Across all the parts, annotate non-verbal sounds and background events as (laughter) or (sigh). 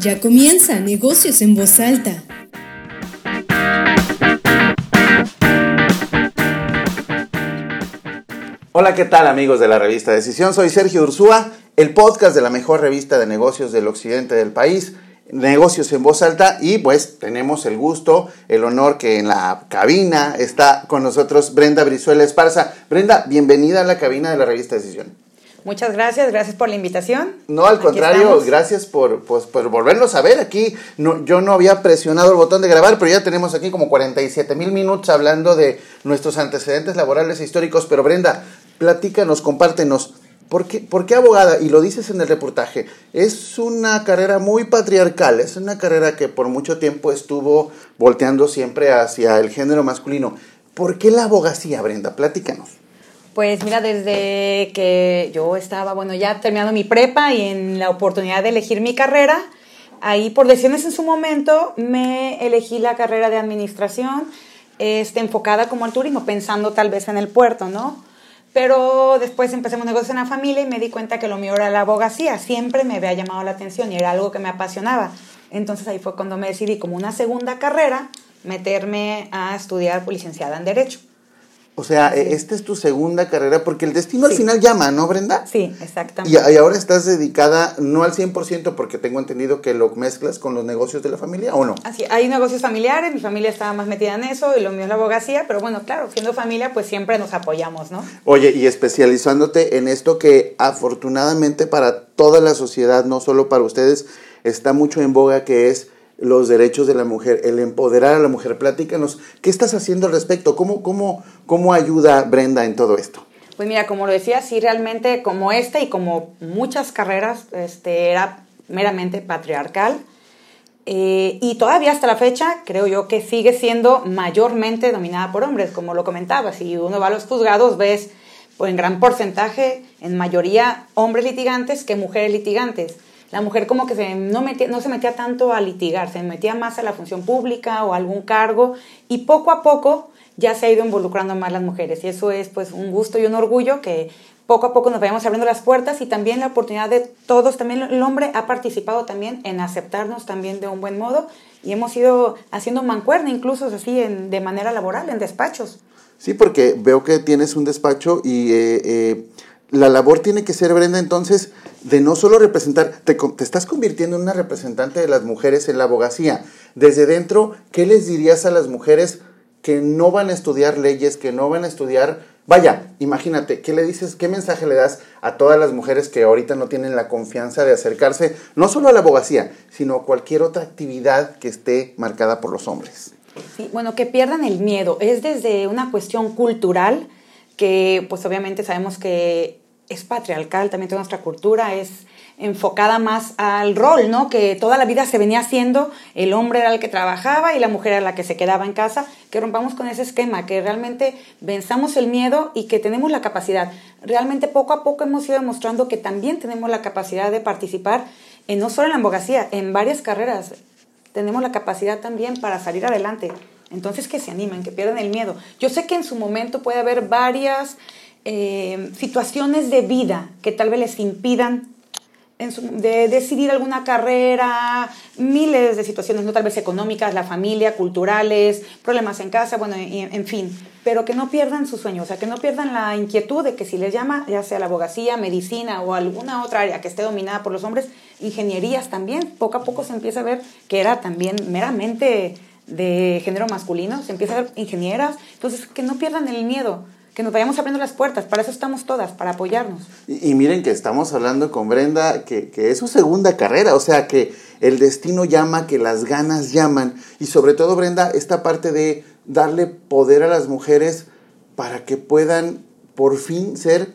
Ya comienza Negocios en Voz Alta. Hola, ¿qué tal amigos de la revista Decisión? Soy Sergio Ursúa, el podcast de la mejor revista de negocios del occidente del país, Negocios en Voz Alta, y pues tenemos el gusto, el honor que en la cabina está con nosotros Brenda Brizuela Esparza. Brenda, bienvenida a la cabina de la revista Decisión. Muchas gracias, gracias por la invitación. No, al contrario, gracias por, pues, por volvernos a ver aquí. No, yo no había presionado el botón de grabar, pero ya tenemos aquí como 47 mil minutos hablando de nuestros antecedentes laborales e históricos. Pero Brenda, platícanos, compártenos. ¿Por qué, ¿Por qué abogada? Y lo dices en el reportaje. Es una carrera muy patriarcal, es una carrera que por mucho tiempo estuvo volteando siempre hacia el género masculino. ¿Por qué la abogacía, Brenda? Platícanos. Pues mira, desde que yo estaba, bueno, ya terminando mi prepa y en la oportunidad de elegir mi carrera, ahí por decisiones en su momento me elegí la carrera de administración, este, enfocada como al turismo, pensando tal vez en el puerto, ¿no? Pero después empecé un negocio en la familia y me di cuenta que lo mío era la abogacía. Siempre me había llamado la atención y era algo que me apasionaba. Entonces ahí fue cuando me decidí como una segunda carrera meterme a estudiar licenciada en Derecho. O sea, esta es tu segunda carrera porque el destino al final llama, ¿no, Brenda? Sí, exactamente. Y, ahora estás dedicada no al 100% porque tengo entendido que lo mezclas con los negocios de la familia, ¿o no? Así, hay negocios familiares, mi familia estaba más metida en eso y lo mío es la abogacía, pero bueno, claro, siendo familia pues siempre nos apoyamos, ¿no? Oye, y especializándote en esto que afortunadamente para toda la sociedad, no solo para ustedes, está mucho en boga que es los derechos de la mujer, el empoderar a la mujer. Platícanos, ¿qué estás haciendo al respecto? ¿Cómo, cómo, cómo ayuda Brenda en todo esto? Pues mira, como lo decía, sí, realmente como esta y como muchas carreras, este, era meramente patriarcal. Eh, y todavía hasta la fecha creo yo que sigue siendo mayormente dominada por hombres, como lo comentaba. Si uno va a los juzgados, ves pues, en gran porcentaje, en mayoría, hombres litigantes que mujeres litigantes la mujer como que se, no, metía, no se metía tanto a litigar, se metía más a la función pública o a algún cargo y poco a poco ya se ha ido involucrando más las mujeres y eso es pues un gusto y un orgullo que poco a poco nos vayamos abriendo las puertas y también la oportunidad de todos, también el hombre ha participado también en aceptarnos también de un buen modo y hemos ido haciendo mancuerna incluso así en, de manera laboral, en despachos. Sí, porque veo que tienes un despacho y eh, eh, la labor tiene que ser, Brenda, entonces, de no solo representar, te, te, estás convirtiendo en una representante de las mujeres en la abogacía. Desde dentro, ¿qué les dirías a las mujeres que no van a estudiar leyes, que no van a estudiar... Vaya, imagínate, ¿qué le dices, qué mensaje le das a todas las mujeres que ahorita no tienen la confianza de acercarse no solo a la abogacía, sino a cualquier otra actividad que esté marcada por los hombres? Bueno, que pierdan el miedo. Es desde una cuestión cultural que pues obviamente sabemos que es patriarcal, también toda nuestra cultura es enfocada más al rol, ¿no? Que toda la vida se venía haciendo, el hombre era el que trabajaba y la mujer era la que se quedaba en casa, que rompamos con ese esquema, que realmente venzamos el miedo y que tenemos la capacidad. Realmente poco a poco hemos ido demostrando que también tenemos la capacidad de participar, en, no solo en la abogacía, en varias carreras. Tenemos la capacidad también para salir adelante. Entonces que se animen, que pierdan el miedo. Yo sé que en su momento puede haber varias eh, situaciones de vida que tal vez les impidan de decidir alguna carrera, miles de situaciones, no tal vez económicas, la familia, culturales, problemas en casa, bueno, en, fin, pero que no pierdan su sueño, o sea, que no pierdan la inquietud de que si les llama, ya sea la abogacía, medicina o alguna otra área que esté dominada por los hombres, ingenierías también, poco a poco se empieza a ver que era también meramente de género masculino, se empieza a ver ingenieras, entonces que no pierdan el miedo, que nos vayamos abriendo las puertas, para eso estamos todas, para apoyarnos. Y, miren que estamos hablando con Brenda, que, que, es su segunda carrera, o sea que el destino llama, que las ganas llaman, y sobre todo Brenda, esta parte de darle poder a las mujeres para que puedan por fin ser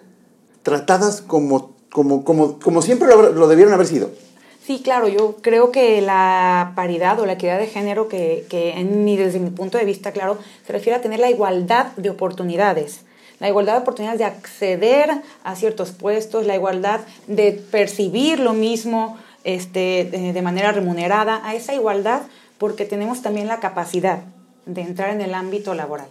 tratadas como, como, como, como siempre lo, lo debieron haber sido. Sí, claro, yo creo que la paridad o la equidad de género, que, que en mi, desde mi punto de vista, claro, se refiere a tener la igualdad de oportunidades. La igualdad de oportunidades de acceder a ciertos puestos, la igualdad de percibir lo mismo este, de, manera remunerada, a esa igualdad porque tenemos también la capacidad de entrar en el ámbito laboral.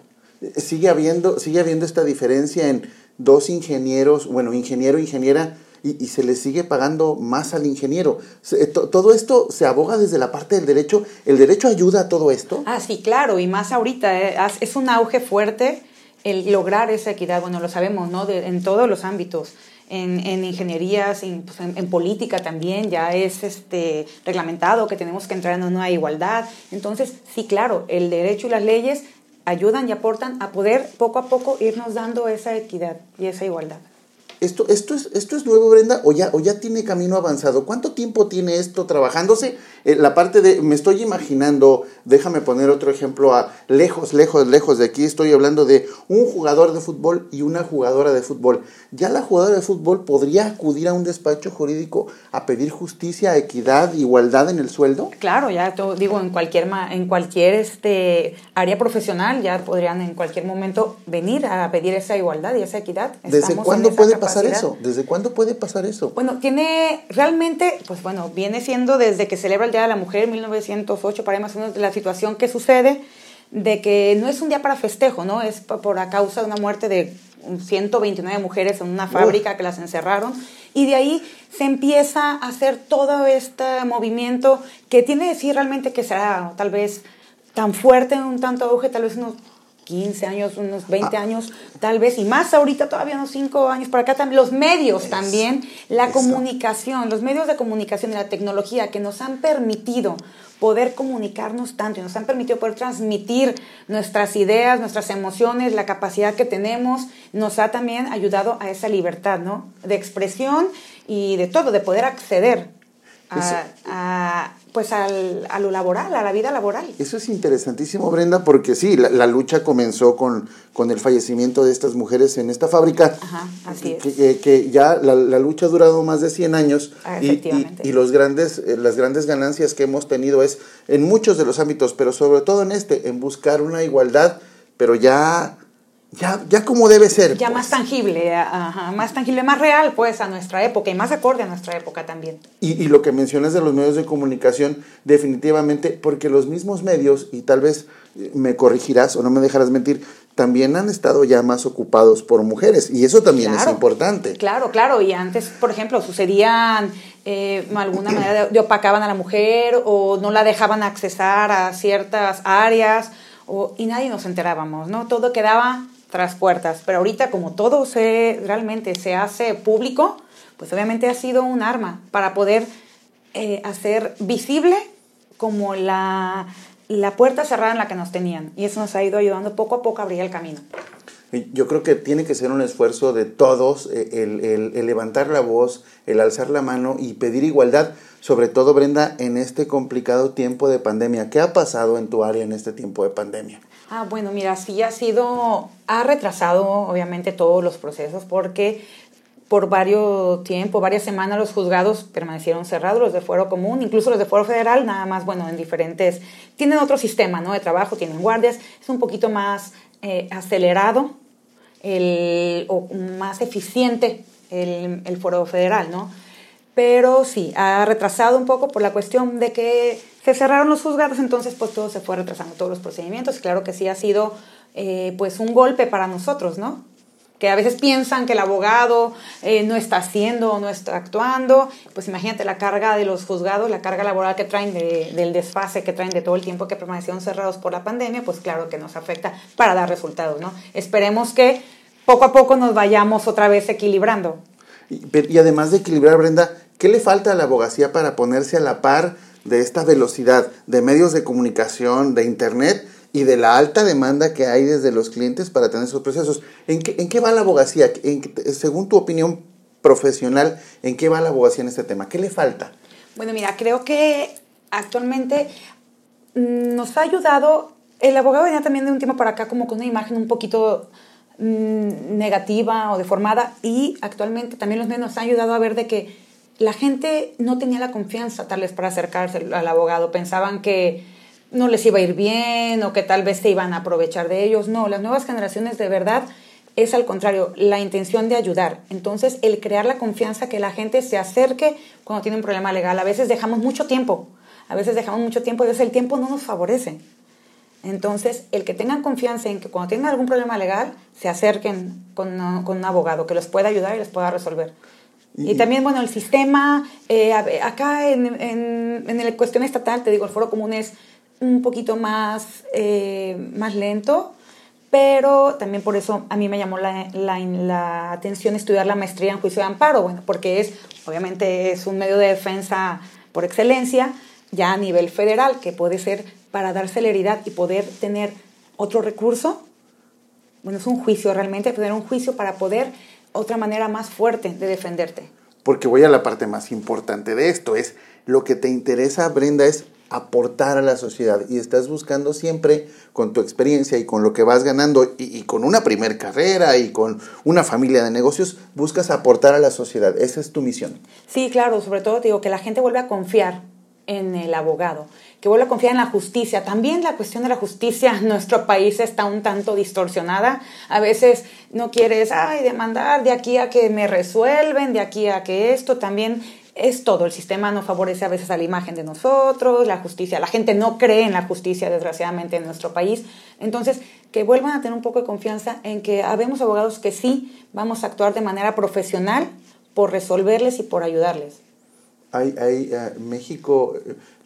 Sigue habiendo, sigue habiendo esta diferencia en dos ingenieros, bueno, ingeniero, ingeniera, y, se le sigue pagando más al ingeniero. Todo esto se aboga desde la parte del derecho. ¿El derecho ayuda a todo esto? Ah, sí, claro, y más ahorita. Eh, es un auge fuerte el lograr esa equidad. Bueno, lo sabemos, ¿no? en todos los ámbitos. En, en ingenierías, pues, en, en, política también, ya es este, reglamentado que tenemos que entrar en una igualdad. Entonces, sí, claro, el derecho y las leyes ayudan y aportan a poder poco a poco irnos dando esa equidad y esa igualdad. ¿Esto, esto, es, ¿Esto es nuevo, Brenda, o ya, o ya tiene camino avanzado? ¿Cuánto tiempo tiene esto trabajándose? Eh, la parte de, me estoy imaginando, déjame poner otro ejemplo a lejos, lejos, lejos de aquí, estoy hablando de un jugador de fútbol y una jugadora de fútbol. ¿Ya la jugadora de fútbol podría acudir a un despacho jurídico a pedir justicia, equidad, igualdad en el sueldo? Claro, ya digo, en cualquier, en cualquier este, área profesional ya podrían en cualquier momento venir a pedir esa igualdad y esa equidad. ¿Desde cuándo puede pasar? Eso? ¿Desde cuándo puede pasar eso? Bueno, tiene realmente, pues bueno, viene siendo desde que celebra el Día de la Mujer, 1908, para más o menos de la situación que sucede, de que no es un día para festejo, ¿no? Es por a causa de una muerte de 129 mujeres en una fábrica que las encerraron. Y de ahí se empieza a hacer todo este movimiento que tiene que decir realmente que será tal vez tan fuerte, un tanto auge, tal vez unos 15 años, unos 20 ah. años, tal vez, y más ahorita todavía unos 5 años por acá también, los medios también, la comunicación, los medios de comunicación y la tecnología que nos han permitido poder comunicarnos tanto y nos han permitido poder transmitir nuestras ideas, nuestras emociones, la capacidad que tenemos, nos ha también ayudado a esa libertad, ¿no? De expresión y de todo, de poder acceder a, pues al, a lo laboral, a la vida laboral. Eso es interesantísimo, Brenda, porque sí, la, lucha comenzó con, con, el fallecimiento de estas mujeres en esta fábrica. Ajá, así es. Que, que, ya la, la, lucha ha durado más de 100 años. Ah, y, y, y, los grandes, eh, las grandes ganancias que hemos tenido es en muchos de los ámbitos, pero sobre todo en este, en buscar una igualdad, pero ya ya, ya como debe ser. Ya más pues. tangible, más tangible, más real, pues, a nuestra época y más acorde a nuestra época también. Y, y, lo que mencionas de los medios de comunicación, definitivamente, porque los mismos medios, y tal vez eh, me corregirás o no me dejarás mentir, también han estado ya más ocupados por mujeres, y eso también es importante. Claro, claro, y antes, por ejemplo, sucedían, eh, alguna manera de, opacaban a la mujer o no la dejaban accesar a ciertas áreas, o, y nadie nos enterábamos, ¿no? Todo quedaba tras puertas. Pero ahorita como todo se realmente se hace público, pues obviamente ha sido un arma para poder eh, hacer visible como la, la puerta cerrada en la que nos tenían. Y eso nos ha ido ayudando poco a poco a abrir el camino. Yo creo que tiene que ser un esfuerzo de todos eh, el, el, levantar la voz, el alzar la mano y pedir igualdad, sobre todo Brenda, en este complicado tiempo de pandemia. ¿Qué ha pasado en tu área en este tiempo de pandemia? Ah, bueno, mira, sí ha sido, ha retrasado obviamente todos los procesos porque por varios tiempo, varias semanas los juzgados permanecieron cerrados, los de fuero común, incluso los de fuero federal, nada más, bueno, en diferentes, tienen otro sistema, ¿no? De trabajo, tienen guardias, es un poquito más eh, acelerado el, o más eficiente el, el foro federal, ¿no? Pero sí, ha retrasado un poco por la cuestión de que se cerraron los juzgados, entonces pues todo se fue retrasando, todos los procedimientos. Claro que sí ha sido eh, pues un golpe para nosotros, ¿no? Que a veces piensan que el abogado eh, no está haciendo o no está actuando. Pues imagínate la carga de los juzgados, la carga laboral que traen del desfase, que traen de todo el tiempo que permanecieron cerrados por la pandemia, pues claro que nos afecta para dar resultados, ¿no? Esperemos que poco a poco nos vayamos otra vez equilibrando. Y además de equilibrar, Brenda, ¿qué le falta a la abogacía para ponerse a la par? de esta velocidad de medios de comunicación, de Internet y de la alta demanda que hay desde los clientes para tener esos procesos. ¿En qué, va la abogacía? Según tu opinión profesional, ¿en qué va la abogacía en este tema? ¿Qué le falta? Bueno, mira, creo que actualmente nos ha ayudado, el abogado venía también de un tiempo para acá como con una imagen un poquito mm, negativa o deformada y actualmente también los medios nos han ayudado a ver de que la gente no tenía la confianza tal vez para acercarse al abogado, pensaban que no les iba a ir bien o que tal vez se iban a aprovechar de ellos. No, las nuevas generaciones de verdad es al contrario, la intención de ayudar. Entonces, el crear la confianza que la gente se acerque cuando tiene un problema legal. A veces dejamos mucho tiempo, a veces dejamos mucho tiempo y a veces el tiempo no nos favorece. Entonces, el que tengan confianza en que cuando tienen algún problema legal, se acerquen con, con un abogado que los pueda ayudar y les pueda resolver. Y, también, bueno, el sistema, eh, acá en, en, en la cuestión estatal, te digo, el foro común es un poquito más, eh, más lento, pero también por eso a mí me llamó la, la, la, atención estudiar la maestría en juicio de amparo, bueno, porque es, obviamente es un medio de defensa por excelencia, ya a nivel federal, que puede ser para dar celeridad y poder tener otro recurso, bueno, es un juicio realmente, tener un juicio para poder otra manera más fuerte de defenderte. Porque voy a la parte más importante de esto, es lo que te interesa, Brenda, es aportar a la sociedad y estás buscando siempre con tu experiencia y con lo que vas ganando y, con una primer carrera y con una familia de negocios, buscas aportar a la sociedad. Esa es tu misión. Sí, claro, sobre todo digo que la gente vuelve a confiar en el abogado, que vuelve a confiar en la justicia. También la cuestión de la justicia en nuestro país está un tanto distorsionada. A veces no quieres, ay, demandar de aquí a que me resuelven, de aquí a que esto también es todo. El sistema no favorece a veces a la imagen de nosotros, la justicia. La gente no cree en la justicia, desgraciadamente, en nuestro país. Entonces, que vuelvan a tener un poco de confianza en que habemos abogados que sí vamos a actuar de manera profesional por resolverles y por ayudarles. Hay, hay uh, México,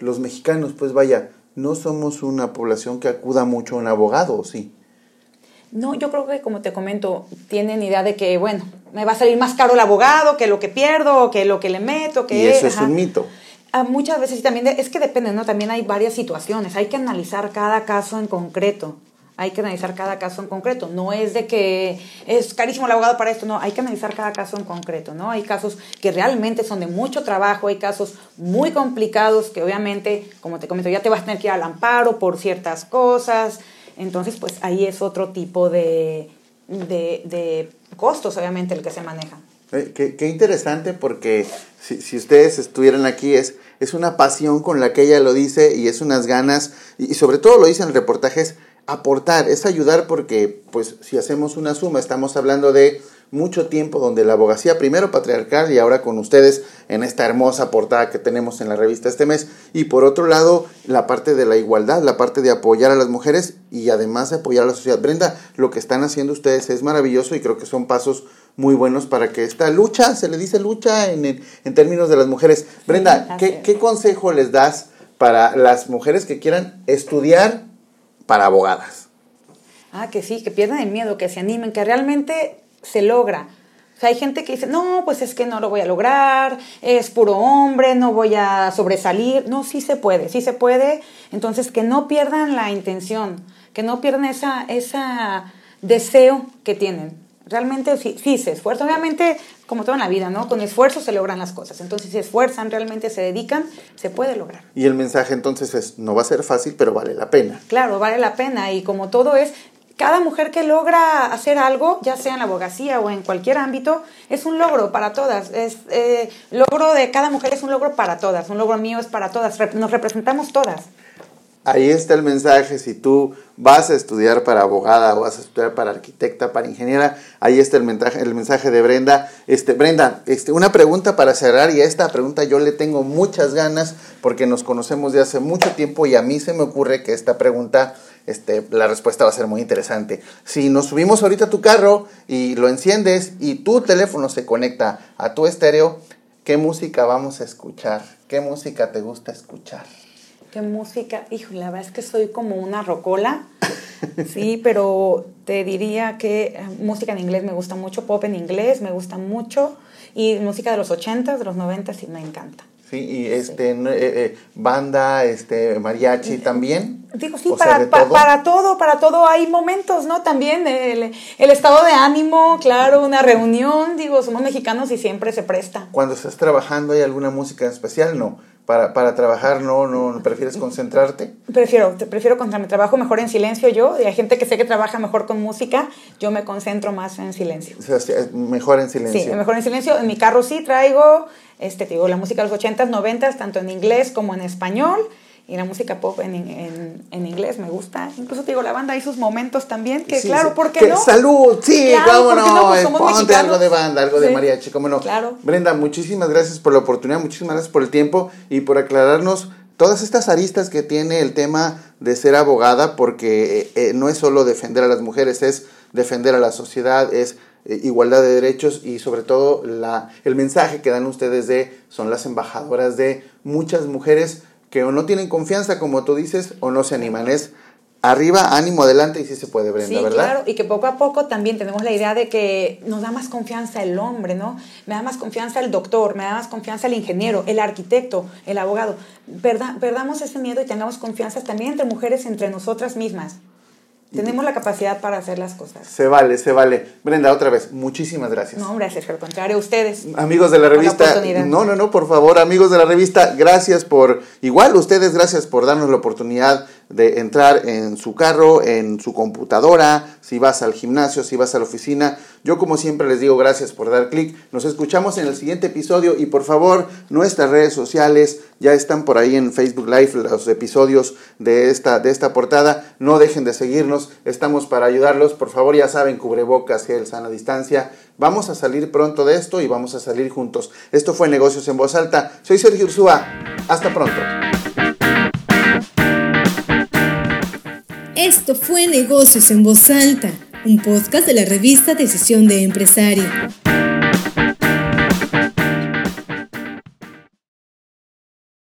los mexicanos, pues vaya, no somos una población que acuda mucho a un abogado, ¿sí? No, yo creo que como te comento, tienen idea de que, bueno, me va a salir más caro el abogado que lo que pierdo, que lo que le meto, que... Y eso es un mito. Ah, muchas veces también, es que depende, ¿no? También hay varias situaciones, hay que analizar cada caso en concreto. Hay que analizar cada caso en concreto. No es de que es carísimo el abogado para esto, no, hay que analizar cada caso en concreto, ¿no? Hay casos que realmente son de mucho trabajo, hay casos muy complicados que obviamente, como te comento, ya te vas a tener que ir al amparo por ciertas cosas, entonces, pues ahí es otro tipo de, de, costos, obviamente, el que se maneja. Eh, qué, interesante porque si, si, ustedes estuvieran aquí es, es una pasión con la que ella lo dice y es unas ganas y, sobre todo lo dice en el reportaje es aportar, es ayudar porque pues si hacemos una suma estamos hablando de mucho tiempo donde la abogacía, primero patriarcal y ahora con ustedes en esta hermosa portada que tenemos en la revista este mes, y por otro lado la parte de la igualdad, la parte de apoyar a las mujeres y además de apoyar a la sociedad. Brenda, lo que están haciendo ustedes es maravilloso y creo que son pasos muy buenos para que esta lucha, se le dice lucha en, en términos de las mujeres. Brenda, ¿qué, ¿qué consejo les das para las mujeres que quieran estudiar para abogadas? Ah, que sí, que pierdan el miedo, que se animen, que realmente se logra. O sea, hay gente que dice, no, pues es que no lo voy a lograr, es puro hombre, no voy a sobresalir. No, sí se puede, sí se puede. Entonces, que no pierdan la intención, que no pierdan esa, esa deseo que tienen. Realmente sí, sí se esfuerzan. Obviamente, como todo en la vida, ¿no? Con esfuerzo se logran las cosas. Entonces, si se esfuerzan, realmente se dedican, se puede lograr. Y el mensaje entonces es, no va a ser fácil, pero vale la pena. Claro, vale la pena. Y como todo es, cada mujer que logra hacer algo, ya sea en la abogacía o en cualquier ámbito, es un logro para todas. Es eh, logro de cada mujer es un logro para todas. Un logro mío es para todas. Nos representamos todas. Ahí está el mensaje. Si tú vas a estudiar para abogada o vas a estudiar para arquitecta, para ingeniera, ahí está el mensaje, el mensaje de Brenda. Este, Brenda, este, una pregunta para cerrar y a esta pregunta yo le tengo muchas ganas porque nos conocemos de hace mucho tiempo y a mí se me ocurre que esta pregunta este, la respuesta va a ser muy interesante. Si nos subimos ahorita a tu carro y lo enciendes y tu teléfono se conecta a tu estéreo, ¿qué música vamos a escuchar? ¿Qué música te gusta escuchar? ¿Qué música? Hijo, la verdad es que soy como una rocola. (laughs) Sí, pero te diría que eh, música en inglés me gusta mucho, pop en inglés me gusta mucho y música de los 80 de los 90 sí me encanta. Sí, y este, eh, eh, banda, este, mariachi también. Digo, sí, para, todo? para todo, para todo hay momentos, ¿no? También el, el, estado de ánimo, claro, una reunión, digo, somos mexicanos y siempre se presta. Cuando estás trabajando, ¿hay alguna música especial? No. Para, para trabajar, ¿no, ¿no prefieres concentrarte? Prefiero, prefiero concentrarme. Trabajo mejor en silencio yo. Y hay gente que sé que trabaja mejor con música. Yo me concentro más en silencio. O sea, mejor en silencio. Sí, mejor en silencio. En mi carro sí traigo este, digo, la música de los 80s, 90s, tanto en inglés como en español. Y la música pop en, en, en, inglés me gusta. Incluso te digo, la banda hay sus momentos también, que claro, ¿por qué no? ¡Salud! Sí, cómo no. Pues ponte algo de banda, algo de mariachi, cómo no. Claro. Brenda, muchísimas gracias por la oportunidad, muchísimas gracias por el tiempo y por aclararnos todas estas aristas que tiene el tema de ser abogada, porque eh, eh, no es solo defender a las mujeres, es defender a la sociedad, es eh, igualdad de derechos y sobre todo la, el mensaje que dan ustedes de son las embajadoras de muchas mujeres que o no tienen confianza, como tú dices, o no se animan. Es arriba, ánimo, adelante y sí se puede, Brenda, sí, ¿verdad? claro, y que poco a poco también tenemos la idea de que nos da más confianza el hombre, ¿no? Me da más confianza el doctor, me da más confianza el ingeniero, el arquitecto, el abogado. perdamos ese miedo y tengamos confianza también entre mujeres, entre nosotras mismas. Tenemos la capacidad para hacer las cosas. Se vale, se vale. Brenda, otra vez, muchísimas gracias. No, gracias, al contrario, ustedes. Amigos de la revista. no, no, no, por favor, amigos de la revista, gracias por, igual ustedes, gracias por darnos la oportunidad de entrar en su carro, en su computadora, si vas al gimnasio, si vas a la oficina. Yo como siempre les digo gracias por dar clic. Nos escuchamos en el siguiente episodio y por favor nuestras redes sociales ya están por ahí en Facebook Live los episodios de esta, de esta portada. No dejen de seguirnos, estamos para ayudarlos. Por favor ya saben, cubrebocas, gel, sana distancia. Vamos a salir pronto de esto y vamos a salir juntos. Esto fue Negocios en Voz Alta. Soy Sergio Ursúa. Hasta pronto. Esto fue Negocios en Voz Alta, un podcast de la revista Decisión de Empresario.